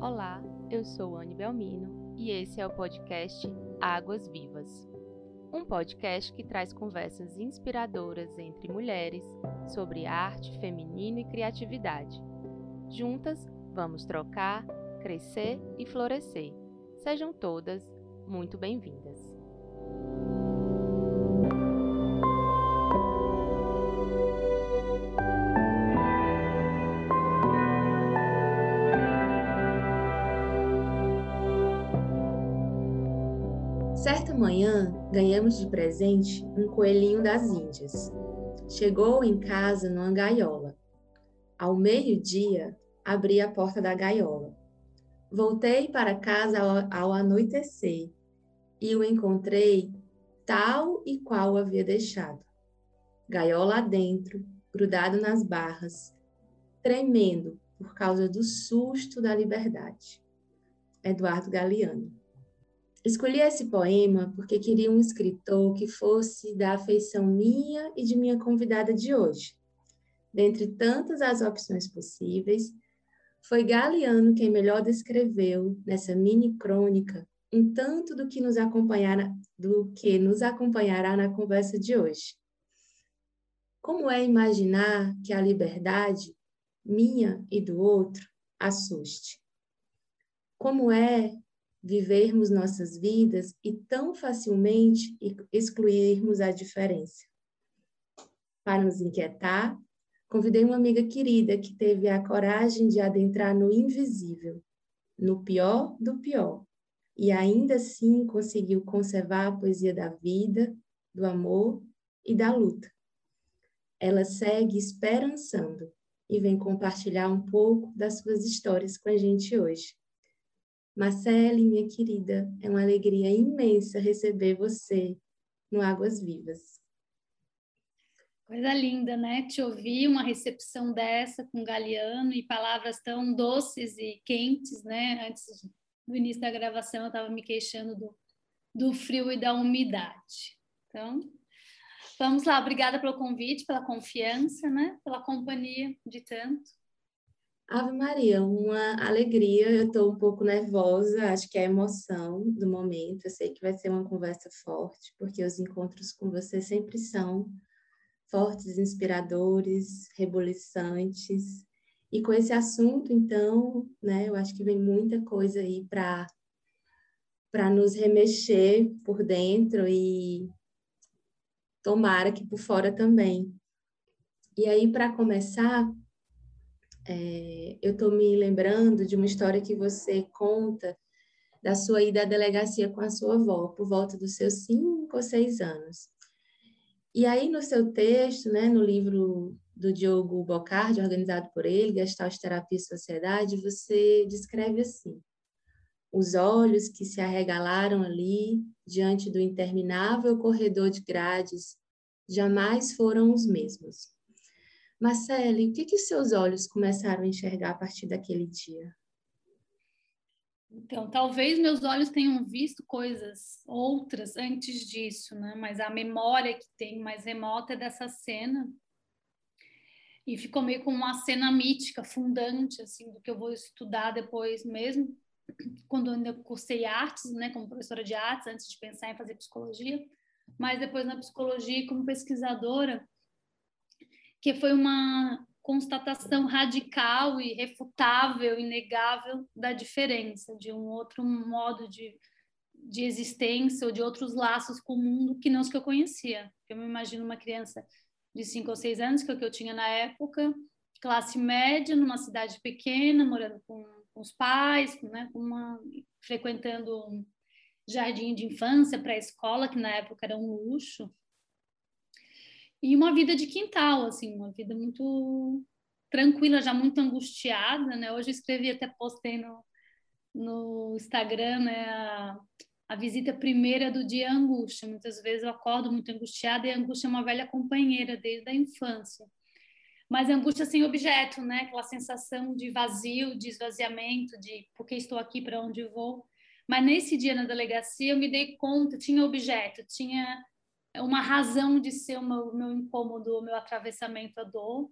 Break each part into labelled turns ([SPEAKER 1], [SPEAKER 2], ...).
[SPEAKER 1] Olá, eu sou Anne Belmino e esse é o podcast Águas Vivas. Um podcast que traz conversas inspiradoras entre mulheres sobre arte, feminino e criatividade. Juntas, vamos trocar, crescer e florescer. Sejam todas muito bem-vindas.
[SPEAKER 2] Manhã, ganhamos de presente um coelhinho das Índias. Chegou em casa numa gaiola. Ao meio-dia, abri a porta da gaiola. Voltei para casa ao, anoitecer e o encontrei tal e qual havia deixado. Gaiola adentro, grudado nas barras, tremendo por causa do susto da liberdade. Eduardo Galeano. Escolhi esse poema porque queria um escritor que fosse da afeição minha e de minha convidada de hoje. Dentre tantas as opções possíveis, foi Galeano quem melhor descreveu nessa mini crônica um tanto do que nos acompanhará, do que nos acompanhará na conversa de hoje. Como é imaginar que a liberdade, minha e do outro, assuste? Como é vivermos nossas vidas e tão facilmente excluirmos a diferença. Para nos inquietar, convidei uma amiga querida que teve a coragem de adentrar no invisível, no pior do pior, e ainda assim conseguiu conservar a poesia da vida, do amor e da luta. Ela segue esperançando e vem compartilhar um pouco das suas histórias com a gente hoje. Marcele, minha querida, é uma alegria imensa receber você no Águas Vivas.
[SPEAKER 3] Coisa linda, né? Te ouvir uma recepção dessa com Galeano e palavras tão doces e quentes, né? Antes do início da gravação, eu estava me queixando do, do frio e da umidade. Então, vamos lá. Obrigada pelo convite, pela confiança, né? Pela companhia de tanto.
[SPEAKER 2] Ave Maria, uma alegria. Eu estou um pouco nervosa, acho que é a emoção do momento. Eu sei que vai ser uma conversa forte, porque os encontros com você sempre são fortes, inspiradores, reboliçantes. E com esse assunto, então, né, eu acho que vem muita coisa aí para para nos remexer por dentro e tomara que por fora também. E aí, para começar, é, eu estou me lembrando de uma história que você conta da sua ida à delegacia com a sua avó, por volta dos seus cinco ou seis anos. E aí, no seu texto, né, no livro do Diogo Bocardi, organizado por ele, Gestalt Terapia e Sociedade, você descreve assim: os olhos que se arregalaram ali, diante do interminável corredor de grades, jamais foram os mesmos. Marcele, o que, que seus olhos começaram a enxergar a partir daquele dia?
[SPEAKER 3] Então, talvez meus olhos tenham visto coisas outras antes disso, né? Mas a memória que tem mais remota é dessa cena. E ficou meio como uma cena mítica, fundante, assim, do que eu vou estudar depois mesmo, quando eu cursei artes, né, como professora de artes, antes de pensar em fazer psicologia. Mas depois na psicologia, como pesquisadora, que foi uma constatação radical e refutável, inegável da diferença, de um outro modo de, de existência ou de outros laços com o mundo que não os que eu conhecia. Eu me imagino uma criança de 5 ou 6 anos, que é o que eu tinha na época, classe média, numa cidade pequena, morando com, com os pais, com, né, com uma, frequentando um jardim de infância, pré-escola, que na época era um luxo, e uma vida de quintal, assim, uma vida muito tranquila, já muito angustiada, né? Hoje eu escrevi, até postei no, no Instagram, né? A, a visita primeira do dia angústia. Muitas vezes eu acordo muito angustiada e a angústia é uma velha companheira desde a infância. Mas angústia sem objeto, né? Aquela sensação de vazio, de esvaziamento, de por que estou aqui, para onde vou. Mas nesse dia na delegacia eu me dei conta, tinha objeto, tinha uma razão de ser o meu, meu incômodo, o meu atravessamento à dor.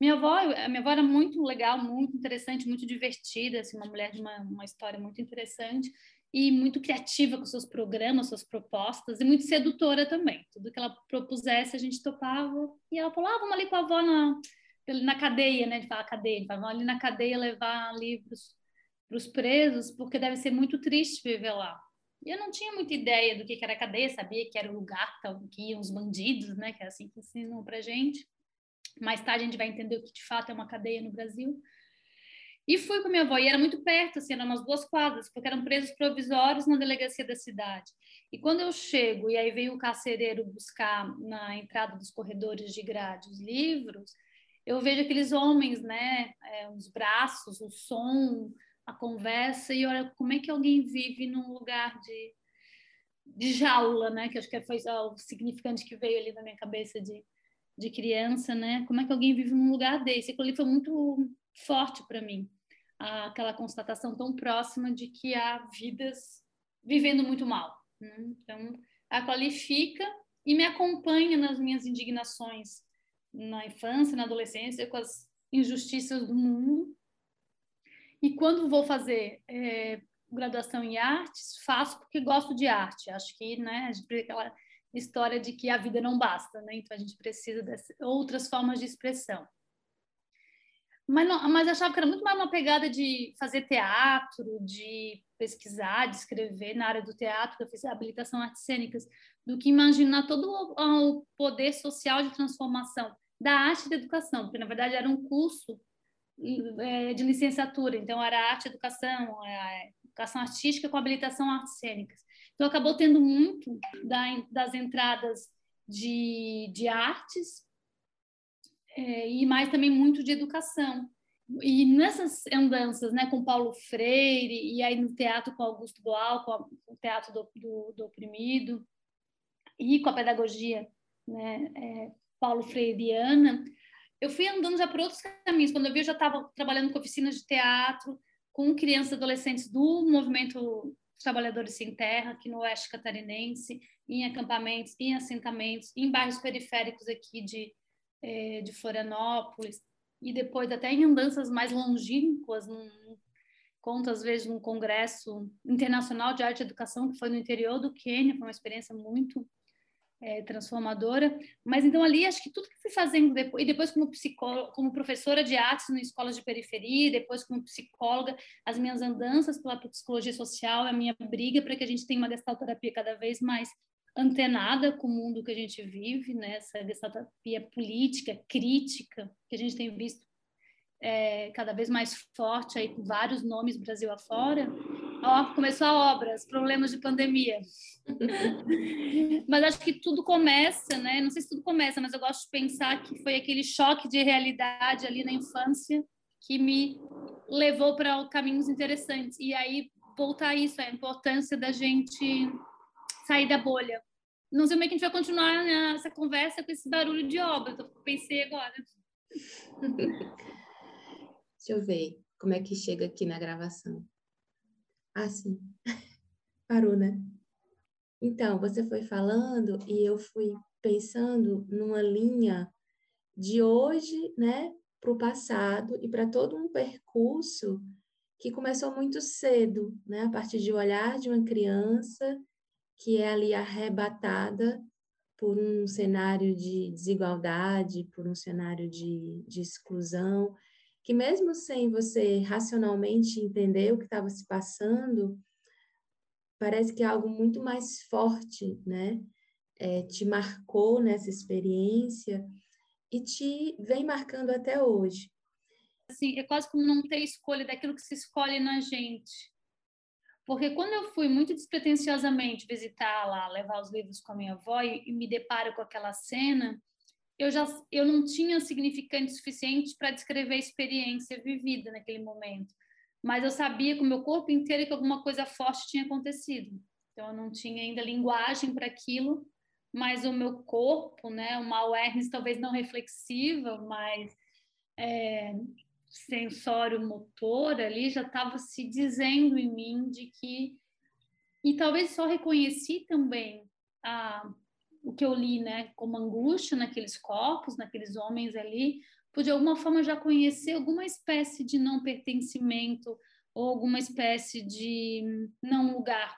[SPEAKER 3] Minha avó, a minha avó era muito legal, muito interessante, muito divertida, assim, uma mulher de uma, uma história muito interessante e muito criativa com seus programas, suas propostas, e muito sedutora também. Tudo que ela propusesse, a gente topava. E ela falou: ah, vamos ali com a avó na, na cadeia, né? De falar cadeia, vamos ali na cadeia levar livros para os presos, porque deve ser muito triste viver lá. E eu não tinha muita ideia do que era cadeia, sabia que era o lugar que iam os bandidos, né? Que é assim que ensinam para gente. Mais tarde a gente vai entender o que de fato é uma cadeia no Brasil. E fui com minha avó, e era muito perto, assim, eram umas duas quadras, porque eram presos provisórios na delegacia da cidade. E quando eu chego, e aí veio o carcereiro buscar na entrada dos corredores de grade os livros, eu vejo aqueles homens, né, é, os braços, o som, a conversa, e olha como é que alguém vive num lugar de, de jaula, né, que acho que foi o significante que veio ali na minha cabeça de, de criança, né, como é que alguém vive num lugar desse. Aquilo ali foi muito forte para mim aquela constatação tão próxima de que há vidas vivendo muito mal. Né? Então, a qualifica e me acompanha nas minhas indignações na infância, na adolescência, com as injustiças do mundo. E quando vou fazer é, graduação em artes, faço porque gosto de arte. Acho que né, a gente tem aquela história de que a vida não basta, né? então a gente precisa de outras formas de expressão. Mas, não, mas achava que era muito mais uma pegada de fazer teatro, de pesquisar, de escrever na área do teatro, que eu fiz habilitação artes cênicas, do que imaginar todo o, o poder social de transformação da arte e da educação, porque na verdade era um curso de licenciatura, então era arte educação, é, educação artística com habilitação artes cênicas. Então acabou tendo muito da, das entradas de, de artes é, e mais também muito de educação. E nessas andanças, né, com Paulo Freire, e aí no teatro com Augusto Boal, com o teatro do, do, do oprimido, e com a pedagogia né, é, Paulo Freireana, eu fui andando já por outros caminhos. Quando eu vi, eu já estava trabalhando com oficinas de teatro, com crianças e adolescentes do movimento Trabalhadores Sem Terra, aqui no Oeste Catarinense, em acampamentos, em assentamentos, em bairros periféricos aqui de, é, de Florianópolis, e depois até em andanças mais longínquas, num, conto às vezes num congresso internacional de arte e educação que foi no interior do Quênia, foi uma experiência muito é, transformadora. Mas então ali acho que tudo que fui fazendo depois, e depois como psicóloga, como professora de artes em escolas de periferia, depois como psicóloga, as minhas andanças pela psicologia social, a minha briga para que a gente tenha uma gestalterapia cada vez mais antenada com o mundo que a gente vive, né? essa gestalterapia política, crítica, que a gente tem visto é, cada vez mais forte aí com vários nomes Brasil afora. Ó, começou a obras, problemas de pandemia. mas acho que tudo começa, né? Não sei se tudo começa, mas eu gosto de pensar que foi aquele choque de realidade ali na infância que me levou para caminhos interessantes. E aí voltar a isso, a importância da gente sair da bolha. Não sei como é que a gente vai continuar essa conversa com esse barulho de obra, eu pensei agora.
[SPEAKER 2] Deixa eu ver como é que chega aqui na gravação. Ah, sim. Parou, né? Então, você foi falando e eu fui pensando numa linha de hoje, né, para o passado e para todo um percurso que começou muito cedo, né, a partir de olhar de uma criança que é ali arrebatada por um cenário de desigualdade, por um cenário de, de exclusão, que mesmo sem você racionalmente entender o que estava se passando, parece que é algo muito mais forte, né? É, te marcou nessa experiência e te vem marcando até hoje.
[SPEAKER 3] Assim, é quase como não ter escolha daquilo que se escolhe na gente. Porque quando eu fui muito despretensiosamente visitar lá, levar os livros com a minha avó e, e me deparo com aquela cena, eu já eu não tinha significante suficiente para descrever a experiência vivida naquele momento. Mas eu sabia com o meu corpo inteiro que alguma coisa forte tinha acontecido. Então eu não tinha ainda linguagem para aquilo, mas o meu corpo, né, uma awareness talvez não reflexiva, mas é, sensório motor ali já estava se dizendo em mim de que e talvez só reconheci também a, o que eu li, né, como angústia naqueles corpos, naqueles homens ali, por de alguma forma já conhecer alguma espécie de não pertencimento ou alguma espécie de não lugar.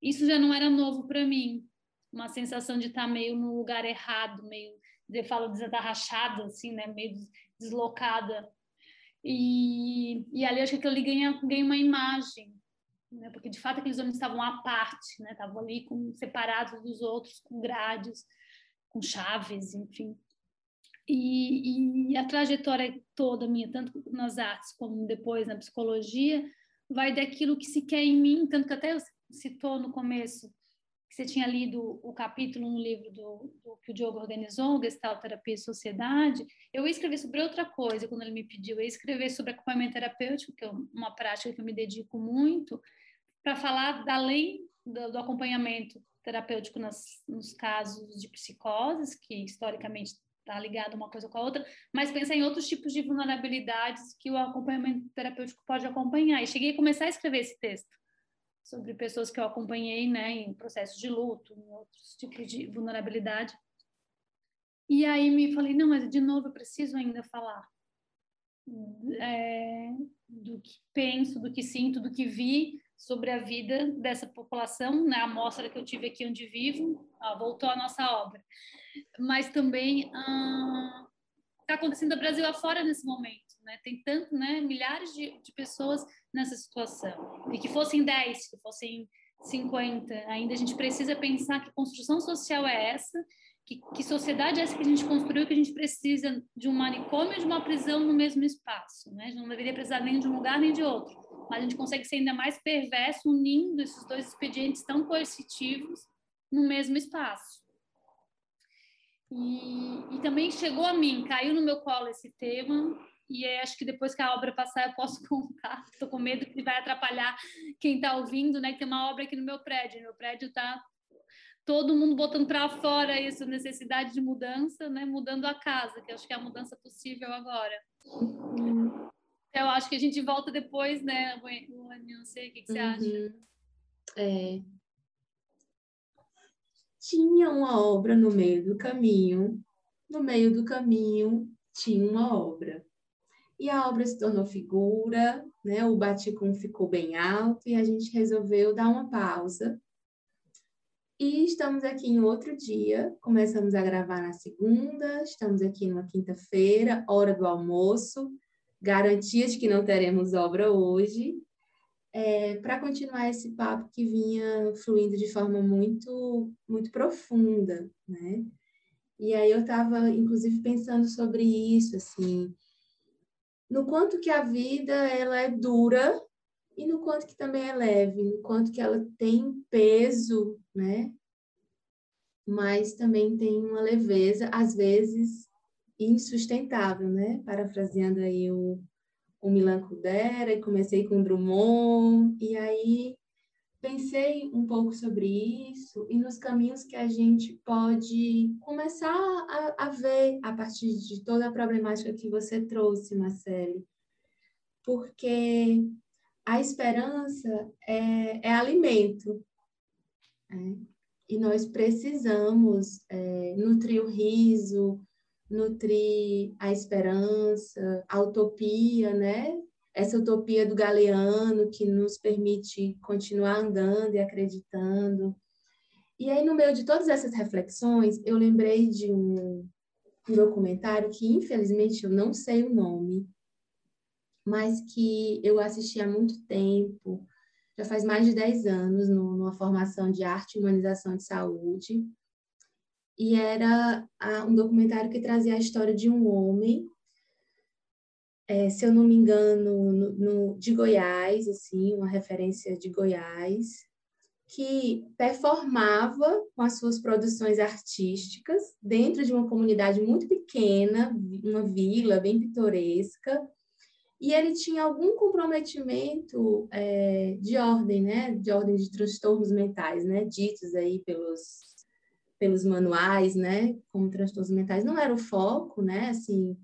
[SPEAKER 3] Isso já não era novo para mim, uma sensação de estar meio no lugar errado, meio, eu falo de estar rachada, assim, né, meio deslocada. E, e ali acho que ali ganha, ganha uma imagem, né, porque de fato aqueles homens estavam à parte, né, estavam ali com, separados dos outros, com grades, com chaves, enfim. E, e, a trajetória toda minha, tanto nas artes como depois na psicologia, vai daquilo que se quer em mim, tanto que até citou no começo que você tinha lido o capítulo no livro do, do que o Diogo organizou, Gestalt Terapia e Sociedade, eu ia escrever sobre outra coisa quando ele me pediu, eu ia escrever sobre acompanhamento terapêutico, que é uma prática que eu me dedico muito, para falar além do, do acompanhamento terapêutico nas, nos casos de psicoses, que historicamente está ligado uma coisa com a outra, mas pensar em outros tipos de vulnerabilidades que o acompanhamento terapêutico pode acompanhar. E cheguei a começar a escrever esse texto sobre pessoas que eu acompanhei, né, em processos de luto, em outros tipos de vulnerabilidade. E aí me falei, não, mas de novo eu preciso ainda falar é, do que penso, do que sinto, do que vi sobre a vida dessa população, né, a amostra que eu tive aqui onde vivo, ó, voltou a nossa obra mas também está ah, acontecendo no Brasil afora nesse momento. Né? Tem tanto, né, milhares de, de pessoas nessa situação. E que fossem 10, que fossem 50, ainda a gente precisa pensar que construção social é essa, que, que sociedade é essa que a gente construiu, que a gente precisa de um manicômio e de uma prisão no mesmo espaço. Né? A gente não deveria precisar nem de um lugar nem de outro. Mas a gente consegue ser ainda mais perverso unindo esses dois expedientes tão coercitivos no mesmo espaço. E, e também chegou a mim, caiu no meu colo esse tema, e acho que depois que a obra passar eu posso contar. Estou com medo que vai atrapalhar quem está ouvindo, né? Que tem uma obra aqui no meu prédio. Meu prédio está todo mundo botando para fora isso, necessidade de mudança, né? Mudando a casa, que acho que é a mudança possível agora. Uhum. Eu acho que a gente volta depois, né? Não sei o que, que você uhum. acha.
[SPEAKER 2] É, tinha uma obra no meio do caminho, no meio do caminho tinha uma obra. E a obra se tornou figura, né? o baticum ficou bem alto e a gente resolveu dar uma pausa. E estamos aqui em outro dia, começamos a gravar na segunda, estamos aqui numa quinta-feira, hora do almoço, garantias que não teremos obra hoje, é, para continuar esse papo que vinha fluindo de forma muito, muito profunda, né? E aí eu estava, inclusive, pensando sobre isso, assim, no quanto que a vida ela é dura e no quanto que também é leve, no quanto que ela tem peso, né? Mas também tem uma leveza, às vezes insustentável, né? Parafraseando aí o, o Milan Kundera e comecei com Drummond, e aí pensei um pouco sobre isso e nos caminhos que a gente pode começar a, a ver a partir de toda a problemática que você trouxe, Marcele. Porque a esperança é, é alimento. Né? E nós precisamos é, nutrir o riso, nutrir a esperança, a utopia, né? Essa utopia do galeano que nos permite continuar andando e acreditando. E aí, no meio de todas essas reflexões, eu lembrei de um, um documentário que, infelizmente, eu não sei o nome, mas que eu assisti há muito tempo, já faz mais de 10 anos, numa formação de arte e humanização de saúde, e era um documentário que trazia a história de um homem, é, se eu não me engano, no, no, de Goiás, assim, uma referência de Goiás, que performava com as suas produções artísticas dentro de uma comunidade muito pequena, uma vila bem pitoresca, e ele tinha algum comprometimento é, de ordem, né, de ordem de transtornos mentais, né, ditos aí pelos pelos manuais, né, como transtornos mentais, não era o foco, né, assim,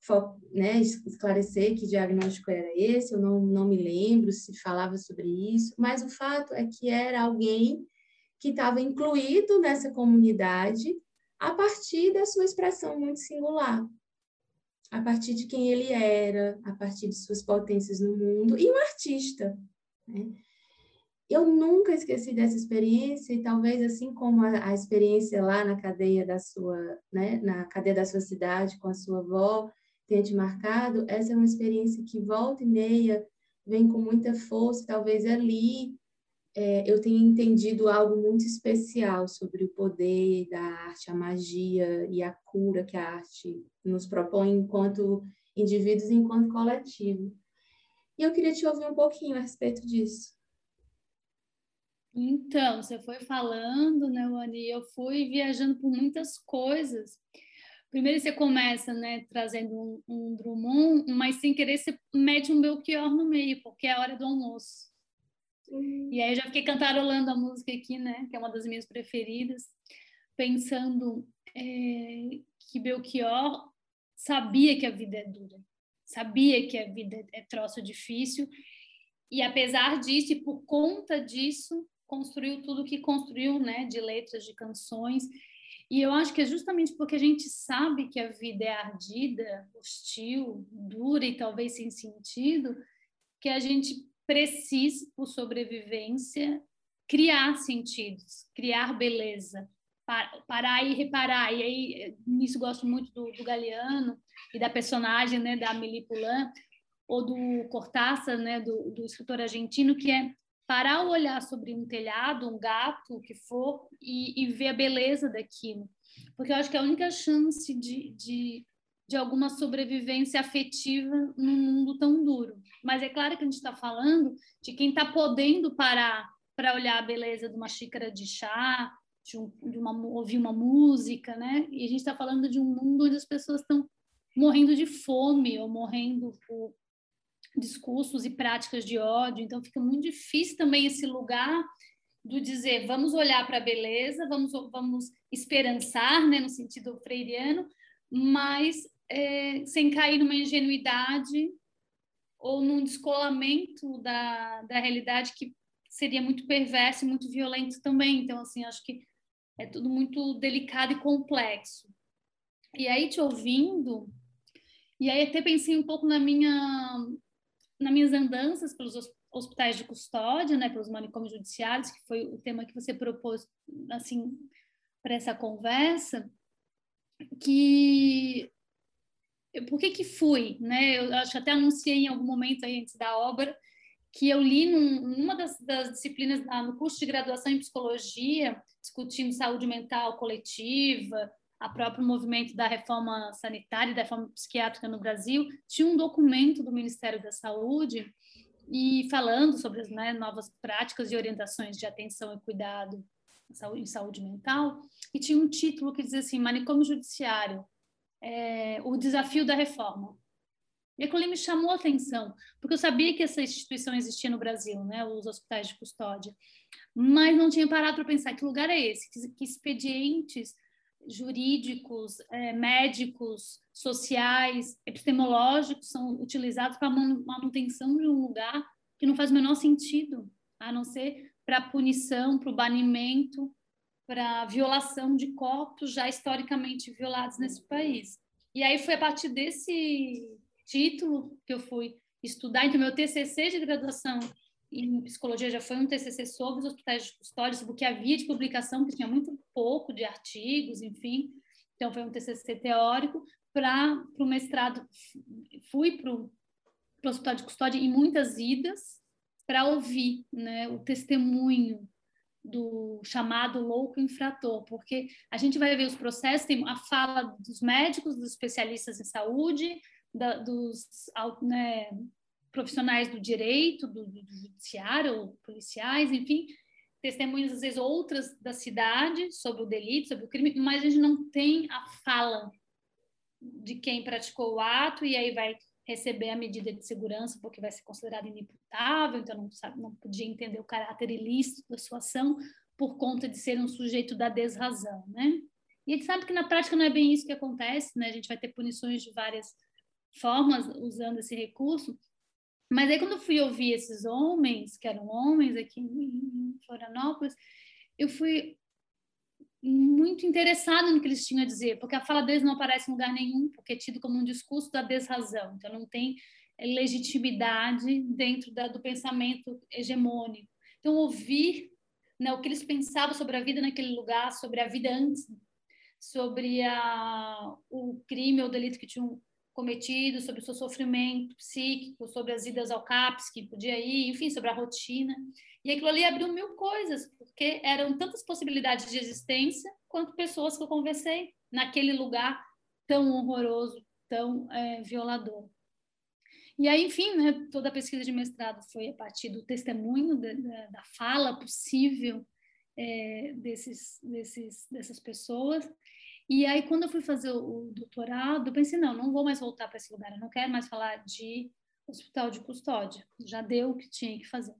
[SPEAKER 2] foco, né, esclarecer que diagnóstico era esse, eu não, não me lembro se falava sobre isso, mas o fato é que era alguém que estava incluído nessa comunidade a partir da sua expressão muito singular. a partir de quem ele era, a partir de suas potências no mundo, e um artista. Né? Eu nunca esqueci dessa experiência, e talvez assim como a, a, experiência lá na cadeia da sua, né, na cadeia da sua cidade com a sua avó tenha te marcado, essa é uma experiência que volta e meia vem com muita força, talvez ali é, eu tenha entendido algo muito especial sobre o poder da arte, a magia e a cura que a arte nos propõe enquanto indivíduos e enquanto coletivo. E eu queria te ouvir um pouquinho a respeito disso.
[SPEAKER 3] Então, você foi falando, né, Wani? Eu fui viajando por muitas coisas. Primeiro você começa, né, trazendo um, um Drummond, mas sem querer você mete um Belchior no meio, porque é a hora do almoço. Uhum. E aí eu já fiquei cantarolando a música aqui, né, que é uma das minhas preferidas, pensando é, que Belchior sabia que a vida é dura, sabia que a vida é troço difícil, e apesar disso, e por conta disso, construiu tudo que construiu, né, de letras, de canções. E eu acho que é justamente porque a gente sabe que a vida é ardida, hostil, dura e talvez sem sentido, que a gente precisa, por sobrevivência, criar sentidos, criar beleza, parar e reparar. E aí, nisso gosto muito do, do Galeano e da personagem né, da Amélie Poulain, ou do Cortázar, né, do, do escritor argentino, que é parar o olhar sobre um telhado, um gato, o que for, e, e ver a beleza daquilo. Porque eu acho que é a única chance de, de, de alguma sobrevivência afetiva num mundo tão duro. Mas é claro que a gente está falando de quem está podendo parar para olhar a beleza de uma xícara de chá, de, um, de uma, ouvir uma música, né? E a gente está falando de um mundo onde as pessoas estão morrendo de fome ou morrendo por discursos e práticas de ódio. Então fica muito difícil também esse lugar do dizer vamos olhar para a beleza, vamos vamos esperançar, né, no sentido freiriano, mas é, sem cair numa ingenuidade ou num descolamento da, da realidade que seria muito perverso e muito violento também. Então, assim, acho que é tudo muito delicado e complexo. E aí, te ouvindo, e aí até pensei um pouco na minha nas minhas andanças pelos hospitais de custódia, né, pelos manicômios judiciários, que foi o tema que você propôs, assim, para essa conversa, que por que que fui, né? Eu acho que até anunciei em algum momento aí antes da obra que eu li num, numa das, das disciplinas no curso de graduação em psicologia, discutindo saúde mental coletiva, a próprio movimento da reforma sanitária e da reforma psiquiátrica no Brasil, tinha um documento do Ministério da Saúde e falando sobre as né, novas práticas e orientações de atenção e cuidado em saúde mental, e tinha um título que dizia assim, manicômio judiciário, é, o desafio da reforma. E aquilo me chamou a atenção, porque eu sabia que essa instituição existia no Brasil, né, os hospitais de custódia, mas não tinha parado para pensar que lugar é esse, que, que expedientes jurídicos, é, médicos, sociais, epistemológicos são utilizados para manutenção de um lugar que não faz o menor sentido, a não ser para punição, para o banimento, para violação de corpos já historicamente violados nesse país. E aí foi a partir desse título que eu fui estudar. Então, meu TCC de graduação em psicologia já foi um TCC sobre os hospitais de custódia, sobre o que havia de publicação, que tinha muito pouco de artigos, enfim. Então, foi um TCC teórico. Para o mestrado, fui para o hospital de custódia em muitas idas para ouvir né, o testemunho do chamado louco infrator, porque a gente vai ver os processos, tem a fala dos médicos, dos especialistas em saúde, da, dos né, profissionais do direito, do, do judiciário, policiais, enfim, testemunhas às vezes outras da cidade sobre o delito, sobre o crime, mas a gente não tem a fala de quem praticou o ato e aí vai receber a medida de segurança porque vai ser considerado inimputável, então não sabe, não podia entender o caráter ilícito da sua ação por conta de ser um sujeito da desrazão, né? E a gente sabe que na prática não é bem isso que acontece, né? A gente vai ter punições de várias formas usando esse recurso, mas aí quando eu fui ouvir esses homens, que eram homens aqui em Florianópolis, eu fui muito interessado no que eles tinham a dizer, porque a fala deles não aparece em lugar nenhum, porque é tido como um discurso da desrazão, então não tem legitimidade dentro da, do pensamento hegemônico. Então, ouvir né, o que eles pensavam sobre a vida naquele lugar, sobre a vida antes, sobre a, o crime ou delito que tinham cometido, sobre o seu sofrimento psíquico, sobre as idas ao CAPS que podia ir, enfim, sobre a rotina. E aquilo ali abriu mil coisas, porque eram tantas possibilidades de existência quanto pessoas que eu conversei naquele lugar tão horroroso, tão é, violador. E aí, enfim, né, toda a pesquisa de mestrado foi a partir do testemunho, da, da, fala possível é, desses, desses, dessas pessoas. E aí, quando eu fui fazer o, doutorado, eu pensei, não, não vou mais voltar para esse lugar, eu não quero mais falar de hospital de custódia, já deu o que tinha que fazer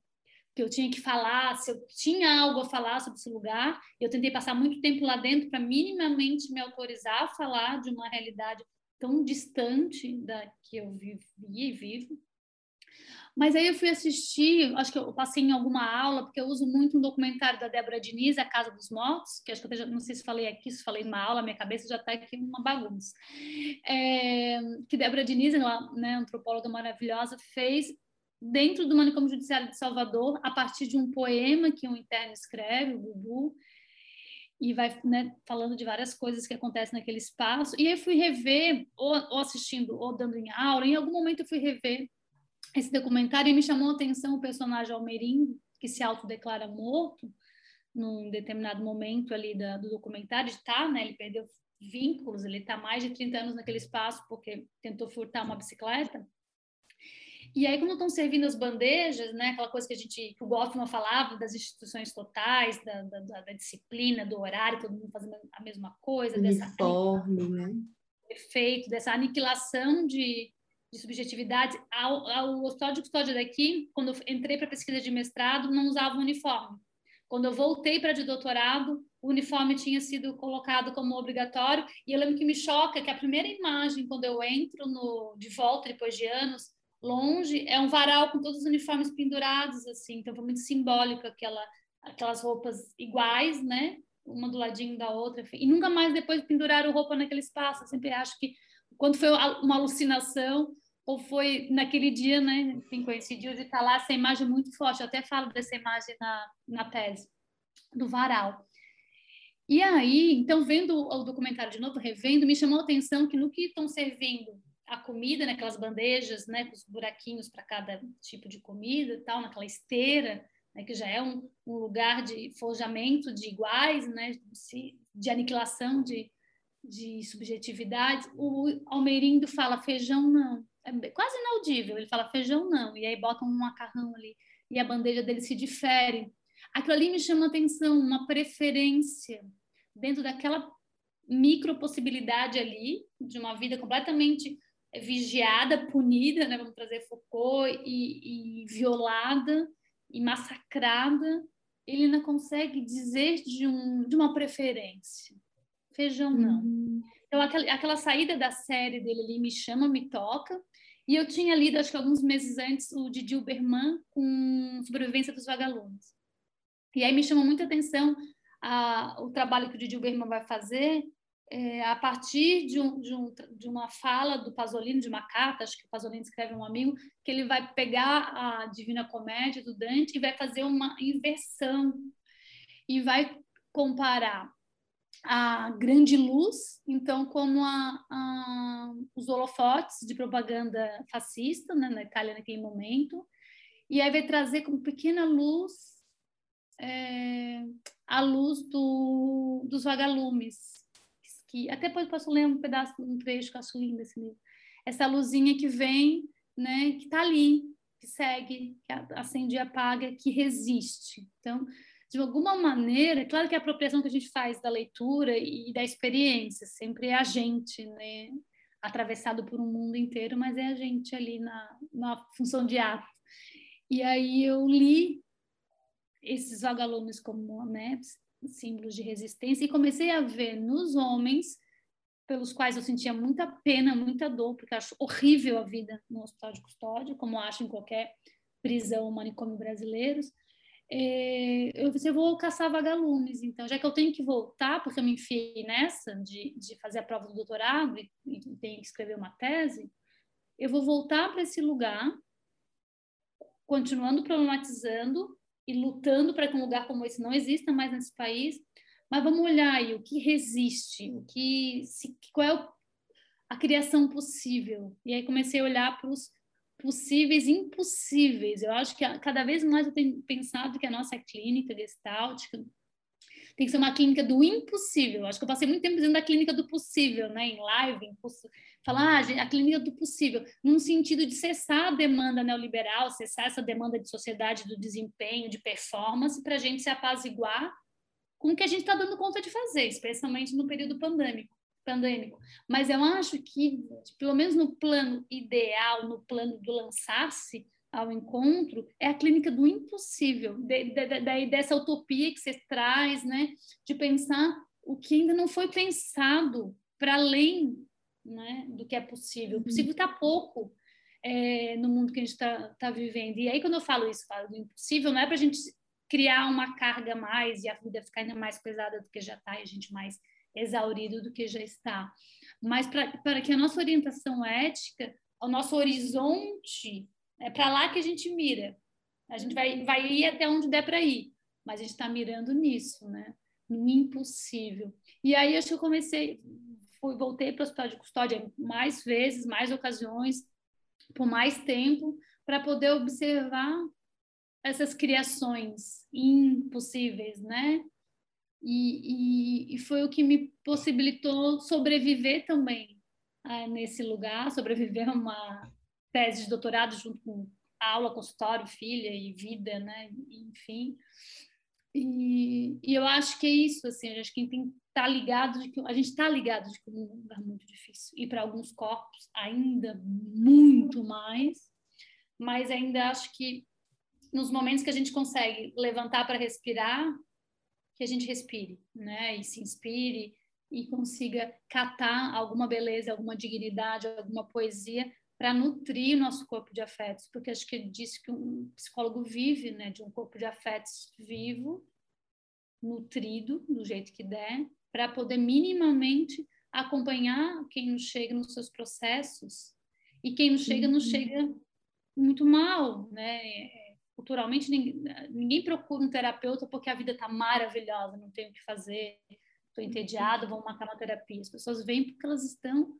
[SPEAKER 3] que eu tinha que falar, se eu tinha algo a falar sobre esse lugar. Eu tentei passar muito tempo lá dentro para minimamente me autorizar a falar de uma realidade tão distante da que eu vivi e vivo. Mas aí eu fui assistir, acho que eu passei em alguma aula, porque eu uso muito um documentário da Débora Diniz, A Casa dos Mortos, que acho que eu não sei se falei aqui, se falei numa aula, minha cabeça já está aqui uma bagunça. É, que Débora Diniz, ela, né, antropóloga maravilhosa, fez dentro do manicômio judiciário de Salvador, a partir de um poema que um interno escreve, o Bubu, e vai né, falando de várias coisas que acontecem naquele espaço. E aí fui rever, ou, ou, assistindo, ou dando em aula, em algum momento eu fui rever esse documentário e me chamou a atenção o personagem Almerim, que se autodeclara morto, num determinado momento ali da, do documentário, está, né, ele perdeu vínculos, ele está mais de 30 anos naquele espaço porque tentou furtar uma bicicleta, e aí, quando estão servindo as bandejas, né, aquela coisa que a gente, que o Goffman falava das instituições totais, da, da, da, disciplina, do horário, todo mundo fazendo a mesma coisa,
[SPEAKER 2] Uniforme, dessa né?
[SPEAKER 3] Perfeito, dessa aniquilação de, de subjetividade. Hospital de custódia daqui, quando eu entrei para pesquisa de mestrado, não usava uniforme. Quando eu voltei para de doutorado, o uniforme tinha sido colocado como obrigatório. E eu lembro que me choca que a primeira imagem, quando eu entro no, de volta depois de anos, longe é um varal com todos os uniformes pendurados assim então foi muito simbólico aquela aquelas roupas iguais né uma do ladinho da outra e nunca mais depois penduraram roupa naquele espaço eu sempre acho que quando foi uma alucinação ou foi naquele dia né? Enfim coincidiu de estar lá essa imagem muito forte. Eu até falo dessa imagem na, na tese do varal. E aí então vendo o documentário de novo revendo me chamou a atenção que no que estão servindo a comida naquelas bandejas, né, com os buraquinhos para cada tipo de comida e tal, naquela esteira, né, que já é um, um, lugar de forjamento de iguais, né, de, de aniquilação de, de subjetividade. O Almeirindo fala feijão não, é quase inaudível, ele fala feijão não, e aí bota um macarrão ali, e a bandeja dele se difere. Aquilo ali me chama atenção, uma preferência dentro daquela micro possibilidade ali, de uma vida completamente vigiada, punida, né? vamos trazer Foucault, e, e violada e massacrada, ele não consegue dizer de, um, de uma preferência. Feijão, não. Uhum. Então, aquela, aquela saída da série dele ali me chama, me toca. E eu tinha lido, acho que alguns meses antes, o de Dilberman com Sobrevivência dos Vagalumes. E aí me chama muita atenção a, o trabalho que o Didi Berman vai fazer é, a partir de, um, de, um, de, uma fala do Pasolini, de uma carta, acho que o Pasolini escreve um amigo, que ele vai pegar a Divina Comédia do Dante e vai fazer uma inversão e vai comparar a grande luz, então, como a, a, os holofotes de propaganda fascista né, na Itália naquele momento, e aí vai trazer como pequena luz é, a luz do, dos vagalumes, que até depois posso ler um pedaço, um trecho que eu acho lindo esse livro. Essa luzinha que vem, né, que está ali, que segue, que acende e apaga, que resiste. Então, de alguma maneira, claro que a apropriação que a gente faz da leitura e da experiência sempre é a gente, né, atravessado por um mundo inteiro, mas é a gente ali na, na função de ato. E aí eu li esses vagalumes como né, símbolos de resistência, e comecei a ver nos homens, pelos quais eu sentia muita pena, muita dor, porque acho horrível a vida no hospital de custódia, como acho em qualquer prisão ou manicômio brasileiros, é, eu, eu vou caçar vagalumes, então, já que eu tenho que voltar, porque eu me enfiei nessa de, de fazer a prova do doutorado e, e tenho que escrever uma tese, eu vou voltar para esse lugar, continuando problematizando e lutando para que um lugar como esse não exista mais nesse país, mas vamos olhar aí o que resiste, o que, se, qual é o, a criação possível. E aí comecei a olhar para os possíveis impossíveis. Eu acho que cada vez mais eu tenho pensado que a nossa clínica gestáltica tem que ser uma clínica do impossível. Acho que eu passei muito tempo dizendo da clínica do possível, né, em live, em falar ah, a clínica do possível, num sentido de cessar a demanda neoliberal, cessar essa demanda de sociedade do desempenho, de performance, para a gente se apaziguar com o que a gente está dando conta de fazer, especialmente no período pandêmico pandêmico. Mas eu acho que, pelo menos no plano ideal, no plano do lançar-se ao encontro, é a clínica do impossível, de, de, de, dessa utopia que você traz, né? De pensar o que ainda não foi pensado para além né, do que é possível. O uhum. possível está pouco é, no mundo que a gente está tá vivendo. E aí, quando eu falo isso, falo do impossível, não é para a gente criar uma carga mais e a vida ficar ainda mais pesada do que já está e a gente mais exaurido do que já está. Mas para que a nossa orientação ética, o nosso horizonte, é para lá que a gente mira. A gente vai, vai ir até onde der para ir, mas a gente está mirando nisso, né? No impossível. E aí acho que eu comecei, fui, voltei para o hospital de custódia mais vezes, mais ocasiões, por mais tempo, para poder observar essas criações impossíveis, né? E, e, e, foi o que me possibilitou sobreviver também ah, nesse lugar, sobreviver a uma tese de doutorado junto com aula, consultório, filha e vida, né? Enfim. E, e eu acho que é isso, assim, acho que tem que estar tá ligado, de a gente está ligado de que é um lugar muito difícil. E para alguns corpos, ainda muito mais. Mas ainda acho que nos momentos que a gente consegue levantar para respirar, que a gente respire, né? E se inspire e consiga catar alguma beleza, alguma dignidade, alguma poesia para nutrir o nosso corpo de afetos, porque acho que ele disse que um psicólogo vive, né, de um corpo de afetos vivo, nutrido do jeito que der, para poder minimamente acompanhar quem nos chega nos seus processos e quem nos chega nos uhum. chega muito mal, né? Culturalmente ninguém, ninguém, procura um terapeuta porque a vida está maravilhosa, não tenho o que fazer, estou entediado, vou marcar uma terapia. As pessoas vêm porque elas estão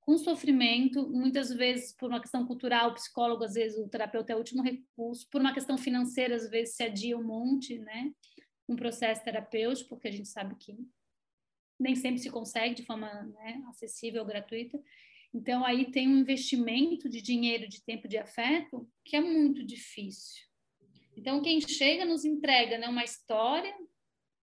[SPEAKER 3] com sofrimento, muitas vezes por uma questão cultural, o psicólogo, às vezes o terapeuta é o último recurso, por uma questão financeira, às vezes se adia um monte, né? Um processo terapêutico, porque a gente sabe que nem sempre se consegue de forma né, acessível, gratuita. Então, aí tem um investimento de dinheiro, de tempo, de afeto, que é muito difícil. Então, quem chega nos entrega né, uma história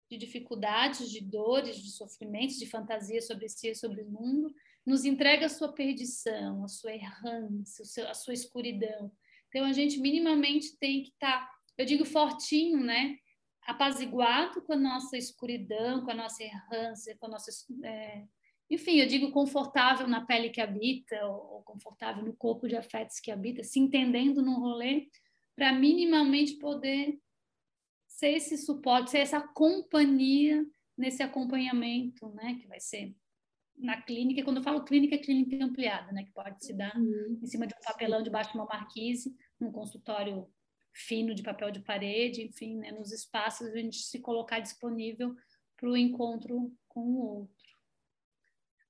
[SPEAKER 3] de dificuldades, de dores, de sofrimentos, de fantasias sobre si e sobre o mundo, nos entrega a sua perdição, a sua errância, a sua escuridão. Então, a gente minimamente tem que estar, tá, eu digo fortinho, né? Apaziguado com a nossa escuridão, com a nossa errância, com a nossa é, enfim, eu digo confortável na pele que habita, ou confortável no corpo de afetos que habita, se entendendo no rolê, para minimamente poder ser esse suporte, ser essa companhia nesse acompanhamento, né, que vai ser na clínica, quando eu falo clínica, é clínica ampliada, né, que pode se dar uhum. em cima de um papelão debaixo de uma marquise, num consultório fino de papel de parede, enfim, né, nos espaços a gente se colocar disponível para o encontro com o outro.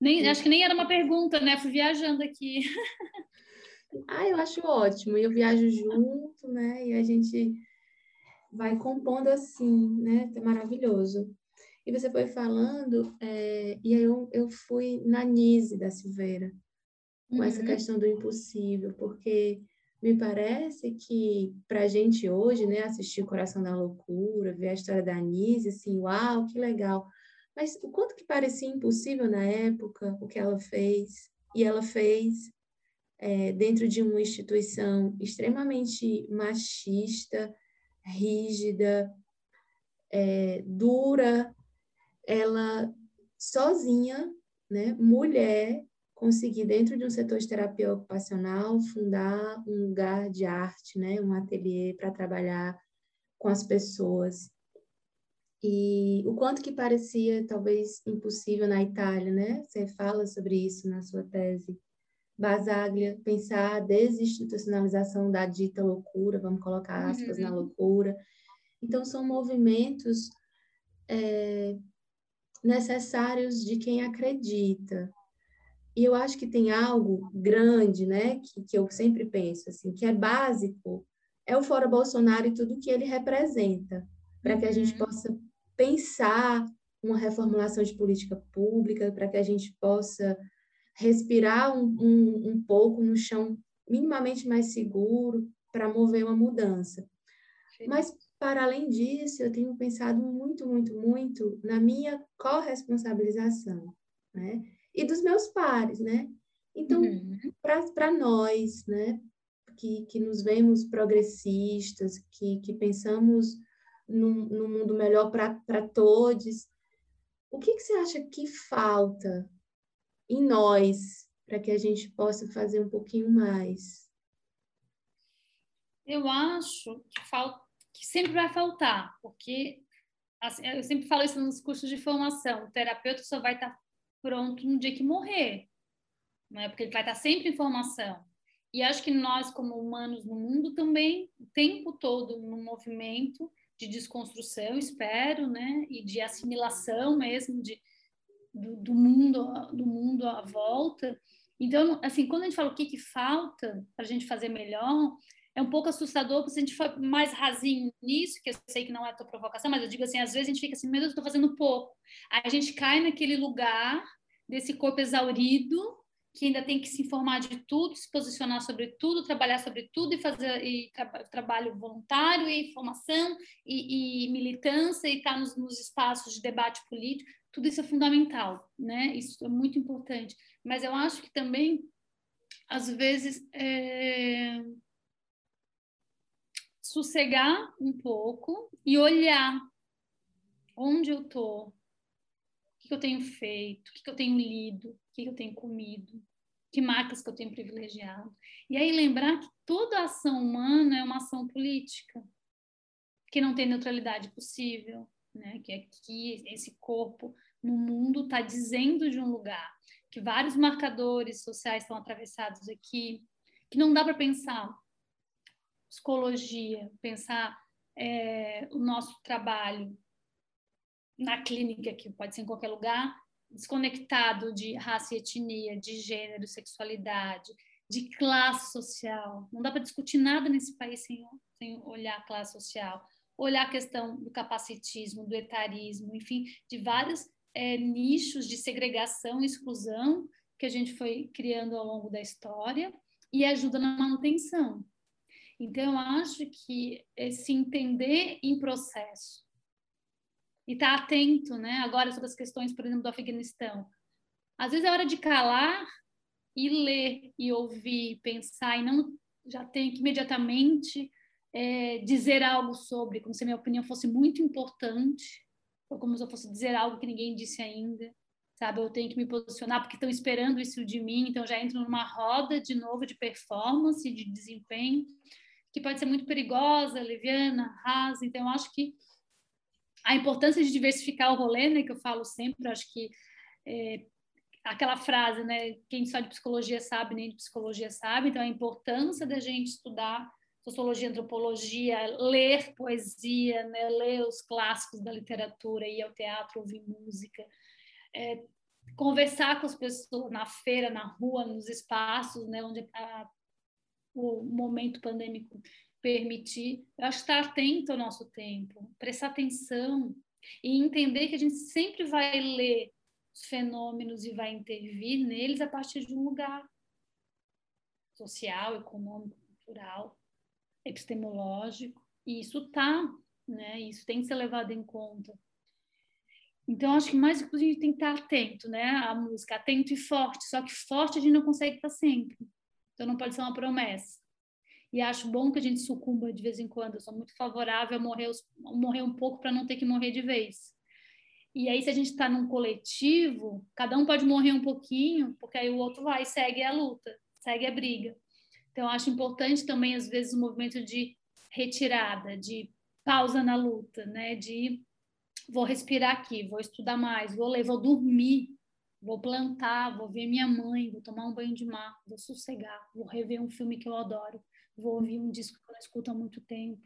[SPEAKER 3] Nem, acho que nem era uma pergunta, né? Fui viajando aqui.
[SPEAKER 2] ah, eu acho ótimo. Eu viajo junto, né? E a gente vai compondo assim, né? É maravilhoso. E você foi falando, é, e aí eu, eu fui na Nise da Silveira, com uhum. essa questão do impossível, porque me parece que para a gente hoje, né, assistir Coração da Loucura, ver a história da Nise, assim, uau, que legal. Mas o quanto que parecia impossível na época o que ela fez, e ela fez é, dentro de uma instituição extremamente machista, rígida, é, dura, ela sozinha, né, mulher, conseguir dentro de um setor de terapia ocupacional fundar um lugar de arte, né, um ateliê para trabalhar com as pessoas. E o quanto que parecia talvez impossível na Itália, né? Você fala sobre isso na sua tese. Basaglia, pensar a desinstitucionalização da dita loucura, vamos colocar aspas uhum. na loucura. Então, são movimentos é, necessários de quem acredita. E eu acho que tem algo grande, né, que, que eu sempre penso, assim, que é básico, é o Fora Bolsonaro e tudo que ele representa, para que a gente uhum. possa pensar uma reformulação de política pública, para que a gente possa respirar um, um, um pouco no chão minimamente mais seguro para mover uma mudança. Sim. Mas, para além disso, eu tenho pensado muito, muito, muito na minha corresponsabilização, né? E dos meus pares, né? Então, uhum. para nós, né? Que, que nos vemos progressistas, que, que pensamos num, num mundo melhor para todos, o que, que você acha que falta em nós para que a gente possa fazer um pouquinho mais?
[SPEAKER 3] Eu acho que, falta, que sempre vai faltar, porque assim, eu sempre falo isso nos cursos de formação: o terapeuta só vai estar pronto no dia que morrer, não é? Porque ele vai estar sempre em formação. E acho que nós, como humanos no mundo, também, o tempo todo, no movimento de desconstrução, espero, né? E de assimilação mesmo, de, do, do, mundo do mundo à volta. Então, assim, quando a gente fala o que, que falta para a gente fazer melhor, é um pouco assustador, porque se a gente for mais rasinho nisso, que eu sei que não é a tua provocação, mas eu digo assim, às vezes a gente fica assim, meu Deus, eu estou fazendo pouco. Aí a gente cai naquele lugar desse corpo exaurido, que ainda tem que se informar de tudo, se posicionar sobre tudo, trabalhar sobre tudo e fazer e tra trabalho voluntário e formação e, e militância e estar tá nos, nos espaços de debate político tudo isso é fundamental, né? Isso é muito importante. Mas eu acho que também, às vezes, é... sossegar um pouco e olhar onde eu tô, o que eu tenho feito, o que eu tenho lido, o que eu tenho comido, que marcas que eu tenho privilegiado. E aí lembrar que toda ação humana é uma ação política, que não tem neutralidade possível, né? Que aqui esse corpo no mundo está dizendo de um lugar, que vários marcadores sociais estão atravessados aqui, que não dá para pensar psicologia, pensar é, o nosso trabalho na clínica, que pode ser em qualquer lugar, desconectado de raça e etnia, de gênero, sexualidade, de classe social. Não dá para discutir nada nesse país sem, sem olhar a classe social, olhar a questão do capacitismo, do etarismo, enfim, de vários é, nichos de segregação e exclusão que a gente foi criando ao longo da história e ajuda na manutenção. Então, eu acho que se entender em processo e estar tá atento, né? Agora, sobre as questões, por exemplo, do Afeganistão. Às vezes é hora de calar e ler e ouvir, pensar, e não já tem que imediatamente é, dizer algo sobre, como se a minha opinião fosse muito importante, ou como se eu fosse dizer algo que ninguém disse ainda, sabe? Eu tenho que me posicionar porque estão esperando isso de mim, então já entro numa roda de novo de performance, de desempenho, que pode ser muito perigosa, leviana, rasa. Então, eu acho que a importância de diversificar o rolê, né, que eu falo sempre, acho que é, aquela frase, né, quem só de psicologia sabe, nem de psicologia sabe, então a importância da gente estudar sociologia, antropologia, ler poesia, né, ler os clássicos da literatura, ir ao teatro, ouvir música, é, conversar com as pessoas na feira, na rua, nos espaços, né, onde a, o momento pandêmico permitir. Eu acho estar atento ao nosso tempo, prestar atenção e entender que a gente sempre vai ler os fenômenos e vai intervir neles a partir de um lugar social, econômico, cultural epistemológico, e isso tá, né? Isso tem que ser levado em conta. Então, acho que mais que a gente tem que estar atento, né? A música, atento e forte. Só que forte a gente não consegue estar sempre. Então, não pode ser uma promessa. E acho bom que a gente sucumba de vez em quando. Eu sou muito favorável a morrer, morrer um pouco para não ter que morrer de vez. E aí, se a gente está num coletivo, cada um pode morrer um pouquinho, porque aí o outro vai e segue a luta, segue a briga. Então, acho importante também, às vezes, o movimento de retirada, de pausa na luta, né? De vou respirar aqui, vou estudar mais, vou ler, vou dormir, vou plantar, vou ver minha mãe, vou tomar um banho de mar, vou sossegar, vou rever um filme que eu adoro, vou ouvir um disco que eu não escuto há muito tempo.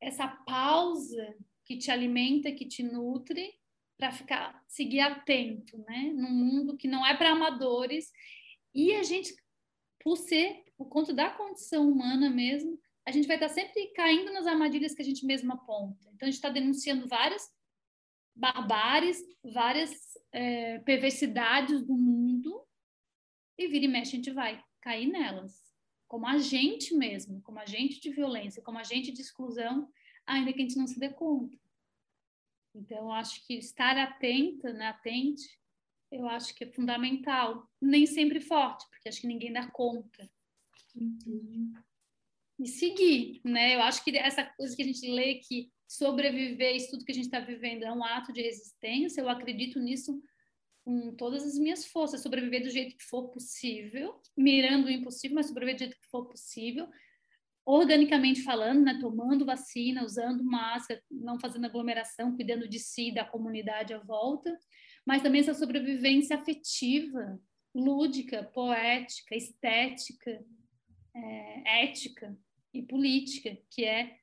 [SPEAKER 3] Essa pausa que te alimenta, que te nutre, para ficar seguir atento, né? Num mundo que não é para amadores e a gente, por ser, por conta da condição humana mesmo, a gente vai estar sempre caindo nas armadilhas que a gente mesmo aponta. Então a gente está denunciando várias barbáries, várias é, perversidades do mundo e vira e mexe a gente vai cair nelas, como agente mesmo, como agente de violência, como agente de exclusão, ainda que a gente não se dê conta. Então, acho que estar atenta, né, atente, eu acho que é fundamental. Nem sempre forte, porque acho que ninguém dá conta. Uhum. E seguir, né? Eu acho que essa coisa que a gente lê que sobreviver isso tudo que a gente está vivendo é um ato de resistência, eu acredito nisso com todas as minhas forças, sobreviver do jeito que for possível, mirando o impossível, mas sobreviver do jeito que for possível, organicamente falando, né, tomando vacina, usando máscara, não fazendo aglomeração, cuidando de si, da comunidade à volta, mas também essa sobrevivência afetiva, lúdica, poética, estética, é, ética e política, que é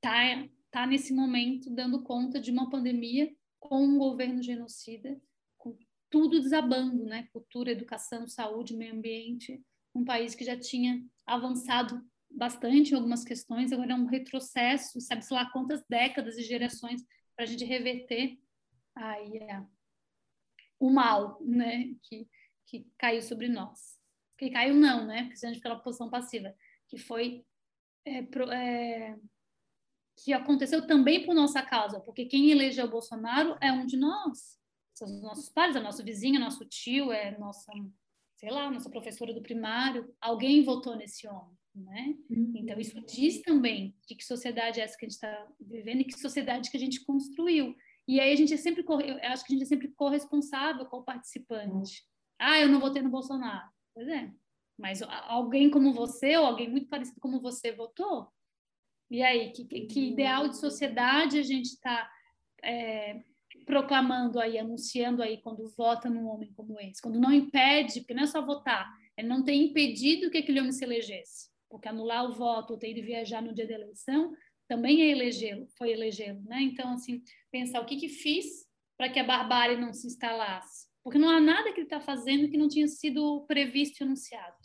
[SPEAKER 3] tá, tá nesse momento dando conta de uma pandemia com um governo genocida, tudo desabando, né? Cultura, educação, saúde, meio ambiente, um país que já tinha avançado bastante em algumas questões, agora é um retrocesso, sabe-se lá quantas décadas e gerações para a gente reverter aí é, o mal, né, que, que caiu sobre nós. Que caiu não, né, precisamente pela posição passiva, que foi é, pro, é, que aconteceu também por nossa causa, porque quem elegeu Bolsonaro é um de nós, os nossos pais, é nosso vizinho, é nosso tio, é nossa, sei lá, nossa professora do primário, alguém votou nesse homem né? Uhum. Então isso diz também de que sociedade é essa que a gente está vivendo e que sociedade que a gente construiu. E aí a gente é sempre, eu acho que a gente é sempre corresponsável com o participante. Ah, eu não votei no Bolsonaro. Pois é. Mas alguém como você ou alguém muito parecido como você votou? E aí, que, que ideal de sociedade a gente está é, proclamando aí, anunciando aí quando vota num homem como esse? Quando não impede, porque não é só votar, é não ter impedido que aquele homem se elegesse porque anular o voto ou ter ido viajar no dia da eleição também é elegê-lo, foi elegê-lo, né? Então, assim, pensar o que que fiz para que a barbárie não se instalasse, porque não há nada que ele está fazendo que não tinha sido previsto e anunciado.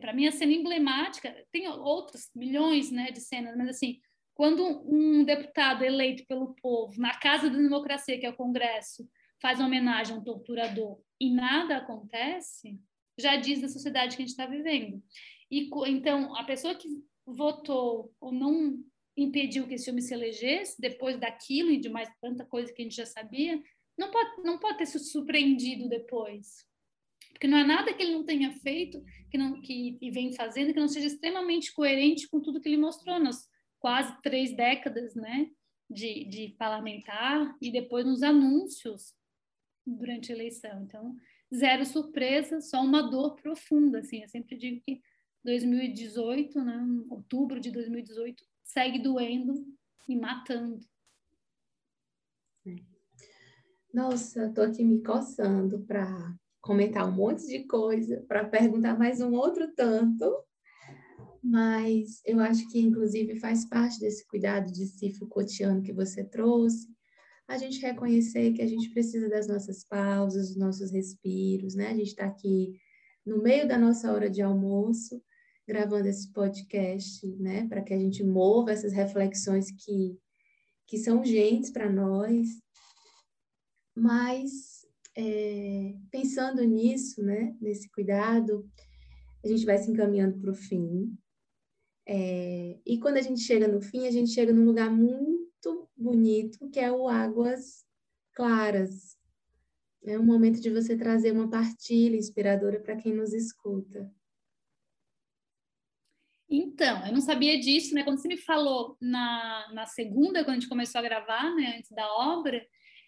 [SPEAKER 3] Para mim, a cena emblemática, tem outras milhões né, de cenas, mas assim, quando um deputado eleito pelo povo, na Casa da Democracia, que é o Congresso, faz homenagem a um torturador e nada acontece, já diz da sociedade que a gente está vivendo. E então, a pessoa que votou ou não impediu que esse homem se elegesse, depois daquilo e de mais tanta coisa que a gente já sabia, não pode, não pode ter se surpreendido depois. Porque não há nada que ele não tenha feito, que, não, que e vem fazendo, que não seja extremamente coerente com tudo que ele mostrou quase três décadas né, de, de parlamentar e depois nos anúncios durante a eleição. Então, zero surpresa, só uma dor profunda. Assim, eu sempre digo que 2018, né, outubro de 2018, segue doendo e matando.
[SPEAKER 2] Nossa, estou aqui me coçando para comentar um monte de coisa, para perguntar mais um outro tanto, mas eu acho que, inclusive, faz parte desse cuidado de si Foucaultiano que você trouxe, a gente reconhecer que a gente precisa das nossas pausas, dos nossos respiros, né? A gente está aqui no meio da nossa hora de almoço, gravando esse podcast, né, para que a gente mova essas reflexões que, que são urgentes para nós. Mas, é, pensando nisso, né, nesse cuidado, a gente vai se encaminhando para o fim. É, e quando a gente chega no fim, a gente chega num lugar muito bonito, que é o Águas Claras. É um momento de você trazer uma partilha inspiradora para quem nos escuta.
[SPEAKER 3] Então, eu não sabia disso, né? Quando você me falou na, na segunda, quando a gente começou a gravar, né, antes da obra,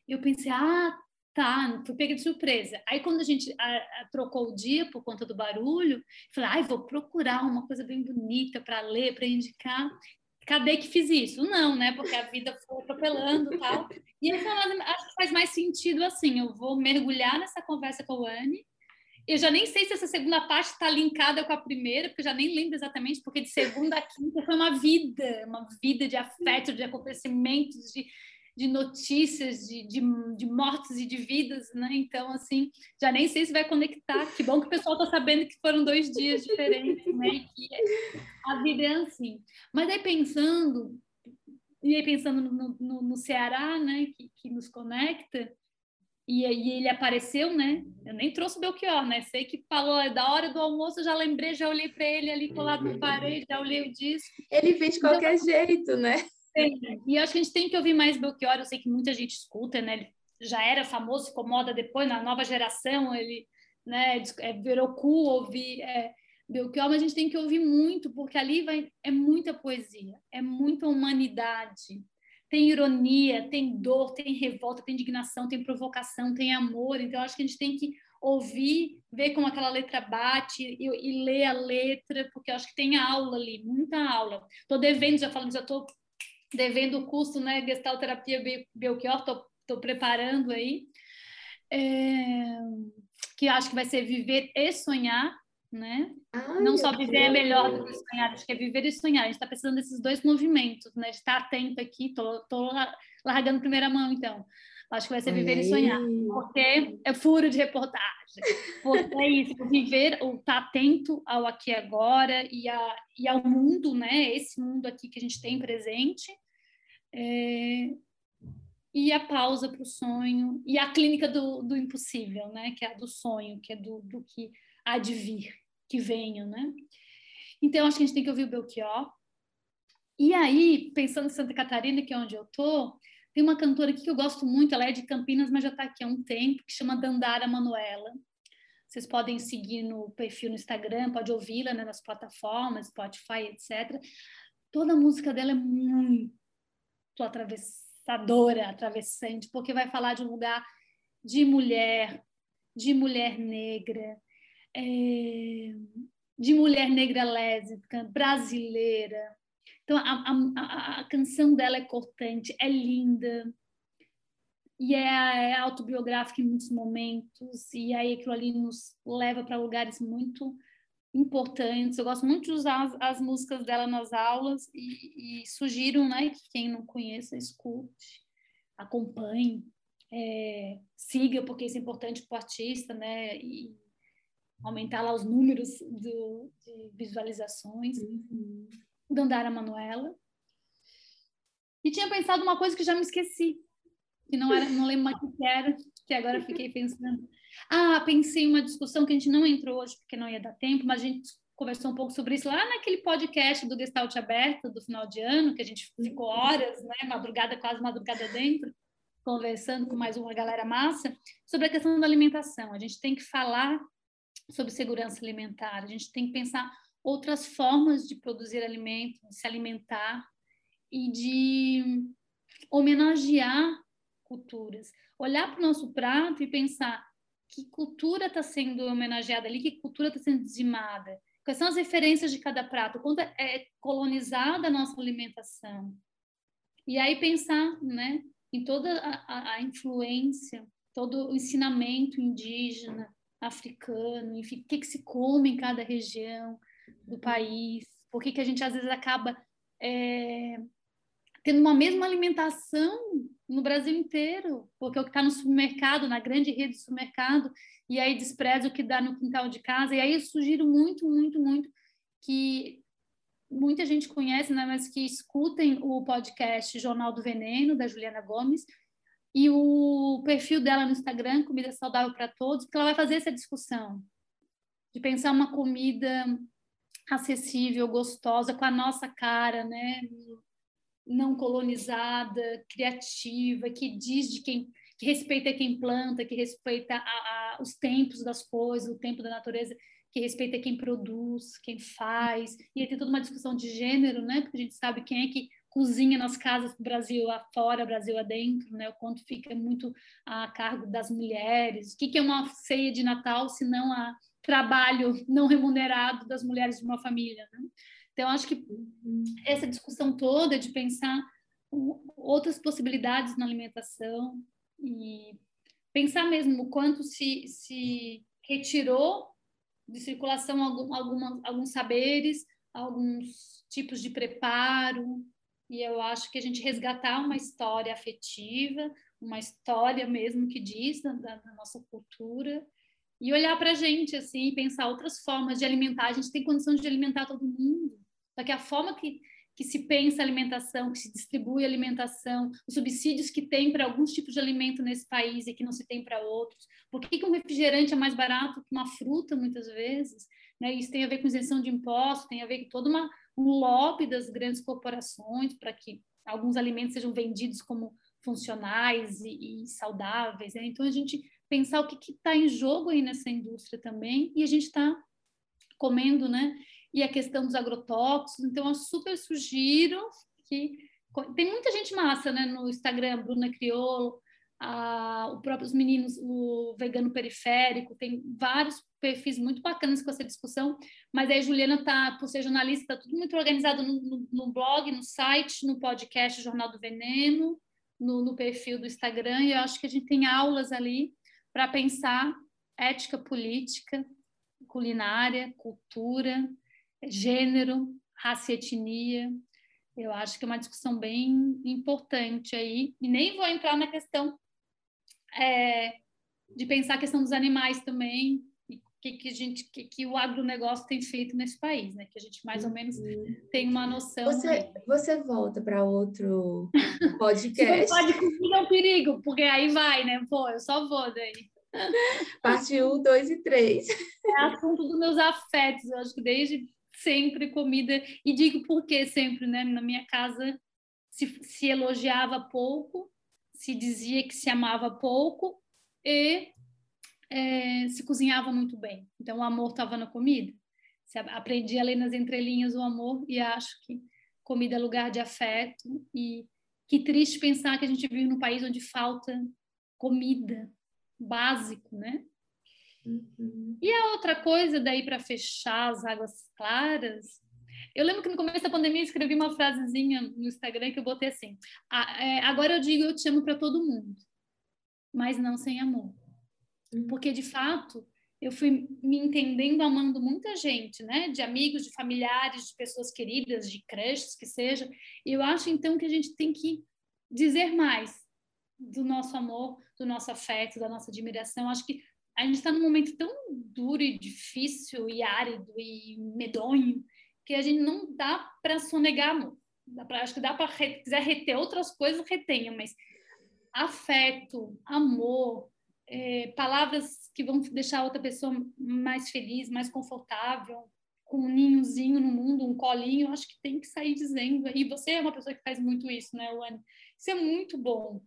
[SPEAKER 3] eu pensei, ah, tá, fui pega de surpresa. Aí, quando a gente a, a, trocou o dia por conta do barulho, falei, ai, vou procurar uma coisa bem bonita para ler, para indicar. cadê que fiz isso? Não, né? Porque a vida foi atropelando e tal. E aí, acho que faz mais sentido assim, eu vou mergulhar nessa conversa com a Anne, eu já nem sei se essa segunda parte está linkada com a primeira, porque eu já nem lembro exatamente, porque de segunda a quinta foi uma vida, uma vida de afeto, de acontecimentos, de, de notícias, de, de, de mortes e de vidas, né? Então, assim, já nem sei se vai conectar. Que bom que o pessoal está sabendo que foram dois dias diferentes, né? E que a vida é assim. Mas aí pensando, e aí pensando no, no, no Ceará, né? Que, que nos conecta, e, e ele apareceu, né? Eu nem trouxe o Belchior, né? Sei que falou é da hora do almoço, eu já lembrei, já olhei para ele ali colado no parede, já olhei o disco.
[SPEAKER 2] Ele vem de qualquer então, jeito, né?
[SPEAKER 3] E acho que a gente tem que ouvir mais Belchior. Eu sei que muita gente escuta, né? Ele já era famoso, ficou moda depois, na nova geração, ele né, é, virou cool ouvir é, Belchior, mas a gente tem que ouvir muito, porque ali vai, é muita poesia, é muita humanidade tem ironia, tem dor, tem revolta, tem indignação, tem provocação, tem amor. Então, acho que a gente tem que ouvir, ver como aquela letra bate e, e ler a letra, porque acho que tem aula ali, muita aula. Estou devendo, já falando, já estou devendo o curso, né, Gestalterapia Belchior, estou preparando aí, é, que acho que vai ser Viver e Sonhar, né? Ai, não só viver é melhor do que sonhar, acho que é viver e sonhar. A gente está precisando desses dois movimentos, né? De estar atento aqui, tô, tô largando primeira mão, então. Acho que vai ser viver e sonhar, porque é furo de reportagem. Porque é isso, viver, estar tá atento ao aqui e agora e, a, e ao mundo, né? Esse mundo aqui que a gente tem presente. É, e a pausa para o sonho, e a clínica do, do impossível, né? Que é a do sonho, que é do, do que há de vir, que venham, né? Então, acho que a gente tem que ouvir o Belchior. E aí, pensando em Santa Catarina, que é onde eu tô, tem uma cantora aqui que eu gosto muito, ela é de Campinas, mas já está aqui há um tempo, que chama Dandara Manuela. Vocês podem seguir no perfil no Instagram, pode ouvi-la né, nas plataformas, Spotify, etc. Toda a música dela é muito atravessadora, atravessante, porque vai falar de um lugar de mulher, de mulher negra, é, de mulher negra lésbica, brasileira. Então, a, a, a, canção dela é cortante, é linda, e é, é autobiográfica em muitos momentos, e aí aquilo ali nos leva para lugares muito importantes. Eu gosto muito de usar as, as músicas dela nas aulas e, e, sugiro né, que quem não conheça, escute, acompanhe, é, siga, porque isso é importante para o artista, né? E, aumentar lá os números do, de visualizações. Uhum. Dandara Manuela. E tinha pensado uma coisa que já me esqueci, que não era, não lembro mais o que era, que agora fiquei pensando. Ah, pensei em uma discussão que a gente não entrou hoje porque não ia dar tempo, mas a gente conversou um pouco sobre isso lá naquele podcast do Gestalt Aberto do final de ano, que a gente ficou horas, né, madrugada, quase madrugada dentro, conversando com mais uma galera massa, sobre a questão da alimentação. A gente tem que falar sobre segurança alimentar. A gente tem que pensar outras formas de produzir alimento, de se alimentar e de homenagear culturas. Olhar para o nosso prato e pensar que cultura está sendo homenageada ali, que cultura está sendo dizimada, quais são as referências de cada prato, quanto é colonizada a nossa alimentação. E aí pensar né, em toda a, a, a influência, todo o ensinamento indígena, africano, enfim, o que, que se come em cada região do país, por que, que a gente às vezes acaba é, tendo uma mesma alimentação no Brasil inteiro, porque o que está no supermercado, na grande rede de supermercado, e aí despreza o que dá no quintal de casa, e aí eu sugiro muito, muito, muito que muita gente conhece, né, mas que escutem o podcast Jornal do Veneno, da Juliana Gomes, e o perfil dela no Instagram, Comida Saudável para Todos, porque ela vai fazer essa discussão de pensar uma comida acessível, gostosa, com a nossa cara, né? não colonizada, criativa, que diz de quem que respeita quem planta, que respeita a, a, os tempos das coisas, o tempo da natureza, que respeita quem produz, quem faz. E aí tem toda uma discussão de gênero, né? Porque a gente sabe quem é que cozinha nas casas Brasil afora, Brasil adentro, né? O quanto fica muito a cargo das mulheres. O que, que é uma ceia de Natal se não a trabalho não remunerado das mulheres de uma família, né? Então, acho que essa discussão toda de pensar outras possibilidades na alimentação e pensar mesmo o quanto se, se retirou de circulação algum, alguma, alguns saberes, alguns tipos de preparo, e eu acho que a gente resgatar uma história afetiva, uma história mesmo que diz da, da nossa cultura, e olhar para a gente assim, pensar outras formas de alimentar. A gente tem condição de alimentar todo mundo, só que a forma que, que se pensa alimentação, que se distribui alimentação, os subsídios que tem para alguns tipos de alimento nesse país e que não se tem para outros. Por que, que um refrigerante é mais barato que uma fruta, muitas vezes? Né? Isso tem a ver com isenção de impostos, tem a ver com todo uma, um lobby das grandes corporações para que alguns alimentos sejam vendidos como funcionais e, e saudáveis. Né? Então, a gente pensar o que está em jogo aí nessa indústria também, e a gente está comendo, né? E a questão dos agrotóxicos. Então, eu super sugiro que. Tem muita gente massa né, no Instagram, Bruna Criolo, a, o próprio, os meninos, o vegano periférico, tem vários perfis muito bacanas com essa discussão, mas aí Juliana tá, por ser jornalista, está tudo muito organizado no, no, no, blog, no site, no podcast Jornal do Veneno, no, no perfil do Instagram, e eu acho que a gente tem aulas ali para pensar ética política, culinária, cultura, gênero, raça e etnia, eu acho que é uma discussão bem importante aí, e nem vou entrar na questão é, de pensar a questão dos animais também, que, que, a gente, que, que o agronegócio tem feito nesse país, né? Que a gente mais ou menos uhum. tem uma noção.
[SPEAKER 2] Você, você volta para outro podcast.
[SPEAKER 3] pode comigo é um perigo, porque aí vai, né? Pô, eu só vou daí.
[SPEAKER 2] Parte 1, 2 e 3.
[SPEAKER 3] É assunto dos meus afetos, eu acho que desde sempre comida. E digo por que sempre, né? Na minha casa se, se elogiava pouco se dizia que se amava pouco e é, se cozinhava muito bem. Então, o amor estava na comida. Se aprendi a ler nas entrelinhas o amor e acho que comida é lugar de afeto. E que triste pensar que a gente vive num país onde falta comida, básico, né? Uhum. E a outra coisa, daí para fechar as águas claras, eu lembro que no começo da pandemia eu escrevi uma frasezinha no Instagram que eu botei assim: é, agora eu digo eu te amo para todo mundo, mas não sem amor. Hum. Porque de fato eu fui me entendendo amando muita gente, né? De amigos, de familiares, de pessoas queridas, de crushes, que seja. E eu acho então que a gente tem que dizer mais do nosso amor, do nosso afeto, da nossa admiração. Acho que a gente está num momento tão duro e difícil e árido e medonho que a gente não dá para sonegar amor. Dá pra, acho que dá para, se quiser reter outras coisas, retenha, mas afeto, amor, é, palavras que vão deixar a outra pessoa mais feliz, mais confortável, com um ninhozinho no mundo, um colinho, acho que tem que sair dizendo. E você é uma pessoa que faz muito isso, né, Luane? Isso é muito bom,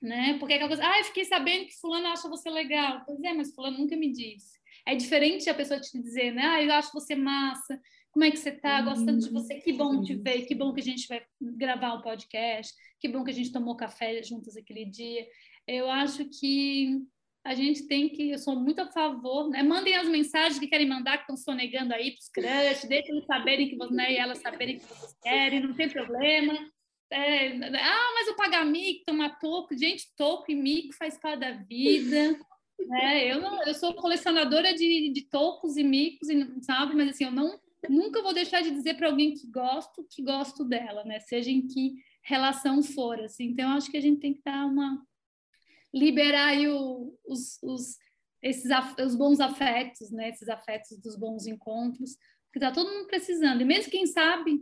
[SPEAKER 3] né? Porque aquela coisa, ah, eu fiquei sabendo que fulano acha você legal. Pois é, mas fulano nunca me disse. É diferente a pessoa te dizer, né? Ah, eu acho você massa, como é que você está? Gostando de você? Que bom te ver, que bom que a gente vai gravar um podcast, que bom que a gente tomou café juntas aquele dia. Eu acho que a gente tem que, eu sou muito a favor, né? Mandem as mensagens que querem mandar, que estão sonegando aí para os crush, deixem eles saberem que você, né, e elas saberem que vocês querem, não tem problema. É, ah, mas eu pagar mico, tomar toco, gente, toco e mico faz parte da vida. Né? Eu, não, eu sou colecionadora de, de tocos e micos, sabe? Mas assim, eu não nunca vou deixar de dizer para alguém que gosto, que gosto dela, né? Seja em que relação for, assim. Então, acho que a gente tem que dar uma... Liberar aí o, os, os, esses os bons afetos, né? Esses afetos dos bons encontros, porque tá todo mundo precisando. E mesmo quem sabe,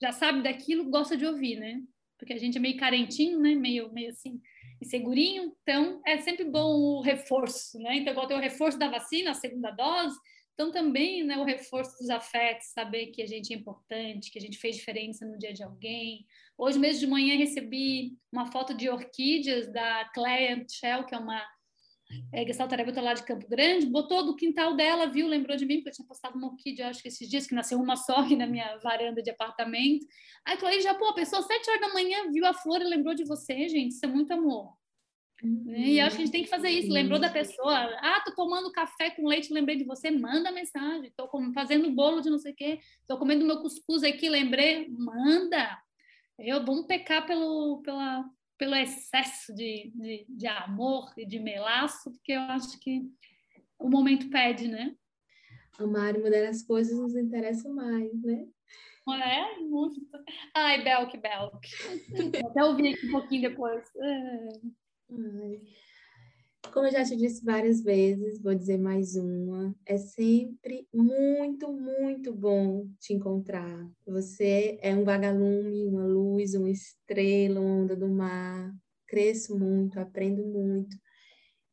[SPEAKER 3] já sabe daquilo, gosta de ouvir, né? Porque a gente é meio carentinho, né? Meio, meio assim, insegurinho. Então, é sempre bom o reforço, né? Então, igual tem o reforço da vacina, a segunda dose, então, também né, o reforço dos afetos, saber que a gente é importante, que a gente fez diferença no dia de alguém. Hoje mesmo de manhã recebi uma foto de orquídeas da Cleia Shell, que é uma é, gestalterapeuta lá de Campo Grande, botou do quintal dela, viu, lembrou de mim, porque eu tinha postado uma orquídea, acho que esses dias, que nasceu uma só aqui na minha varanda de apartamento. Aí Cleia já, pô, a pessoa sete horas da manhã viu a flor e lembrou de você, gente, isso é muito amor. Uhum. E acho que a gente tem que fazer isso. Lembrou da pessoa? Ah, tô tomando café com leite, lembrei de você, manda mensagem. Tô fazendo bolo de não sei o quê, tô comendo meu cuscuz aqui, lembrei, manda. Eu vamos pecar pelo, pela, pelo excesso de, de, de amor e de melaço, porque eu acho que o momento pede, né?
[SPEAKER 2] Amar e mudar as coisas nos interessa mais, né?
[SPEAKER 3] É, muito. Ai, Belk, Belk. Até ouvir aqui um pouquinho depois. É.
[SPEAKER 2] Ai. Como eu já te disse várias vezes, vou dizer mais uma. É sempre muito, muito bom te encontrar. Você é um vagalume, uma luz, uma estrela, uma onda do mar. Cresço muito, aprendo muito.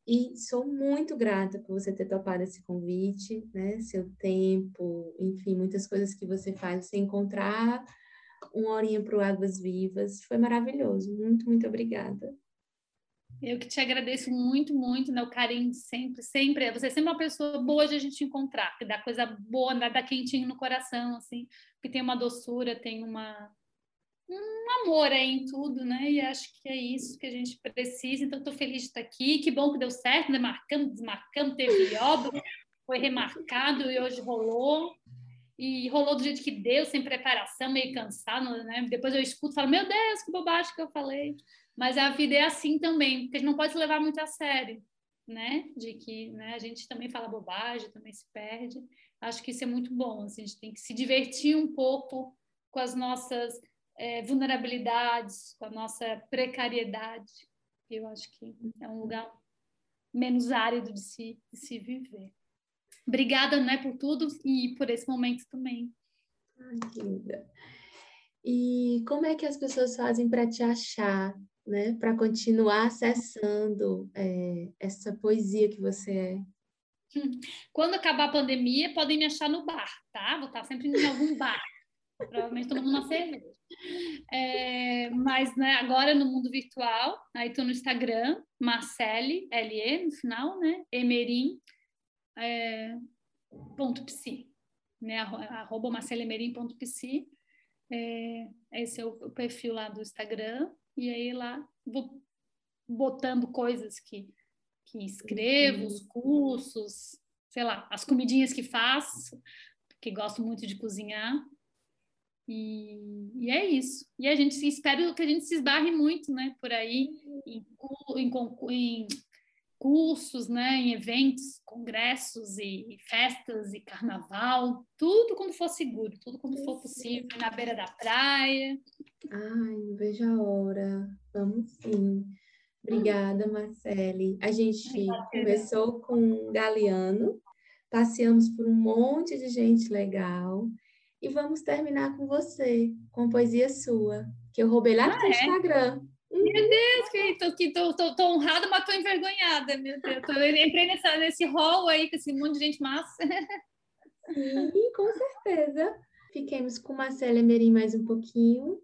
[SPEAKER 2] E sou muito grata por você ter topado esse convite, né? Seu tempo, enfim, muitas coisas que você faz. Você encontrar uma horinha para o Águas Vivas. Foi maravilhoso. Muito, muito obrigada.
[SPEAKER 3] Eu que te agradeço muito, muito, né? O carinho sempre, sempre. Você é sempre uma pessoa boa de a gente encontrar, que dá coisa boa, dá quentinho no coração, assim, que tem uma doçura, tem uma um amor aí em tudo, né? E acho que é isso que a gente precisa. Então, estou feliz de estar aqui. Que bom que deu certo, né? Marcando, desmarcando, teve obra, foi remarcado e hoje rolou. E rolou do jeito que deu, sem preparação, meio cansado, né? Depois eu escuto e falo, meu Deus, que bobagem que eu falei. Mas a vida é assim também, porque a gente não pode levar muito a sério, né? De que né, a gente também fala bobagem, também se perde. Acho que isso é muito bom. Assim, a gente tem que se divertir um pouco com as nossas é, vulnerabilidades, com a nossa precariedade. Eu acho que é um lugar menos árido de se, de se viver. Obrigada, né, por tudo e por esse momento também.
[SPEAKER 2] Ai, que linda. E como é que as pessoas fazem para te achar? Né, para continuar acessando é, essa poesia que você é?
[SPEAKER 3] Quando acabar a pandemia, podem me achar no bar, tá? Vou estar sempre em algum bar, provavelmente tomando uma cerveja. É, mas né, agora no mundo virtual, aí estou no Instagram, Marcele, L-E no final, né? Emerim, é, ponto psi, né? Arroba marcelemerim.psi. É, esse é o perfil lá do Instagram. E aí lá vou botando coisas que, que escrevo, os cursos, sei lá, as comidinhas que faço, porque gosto muito de cozinhar. E, e, é isso. E a gente espera que a gente se esbarre muito, né, por aí, em, em, em cursos, né, em eventos, congressos e festas e carnaval, tudo quando for seguro, tudo quando for possível, na beira da praia.
[SPEAKER 2] Ai, não vejo a hora. Vamos sim. Obrigada, Marcele. A gente Obrigada. começou com Galeano, passeamos por um monte de gente legal e vamos terminar com você, com poesia sua, que eu roubei lá ah, no é? Instagram.
[SPEAKER 3] Meu Deus, que tô, que tô, tô, tô honrada, mas tô envergonhada, meu Deus. Tô, entrei nessa, nesse hall aí com esse monte de gente massa.
[SPEAKER 2] Sim, com certeza. Fiquemos com Marcela Emerim mais um pouquinho.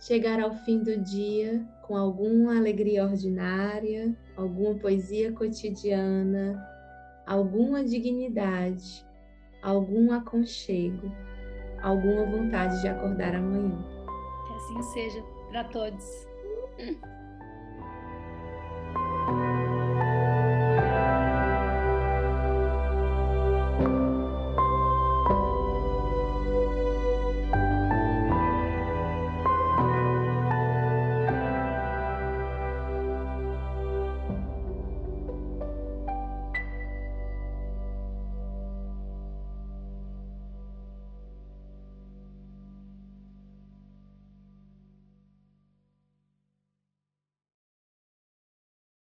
[SPEAKER 2] Chegar ao fim do dia com alguma alegria ordinária, alguma poesia cotidiana, alguma dignidade, algum aconchego, alguma vontade de acordar amanhã.
[SPEAKER 3] Que assim seja para todos. 嗯。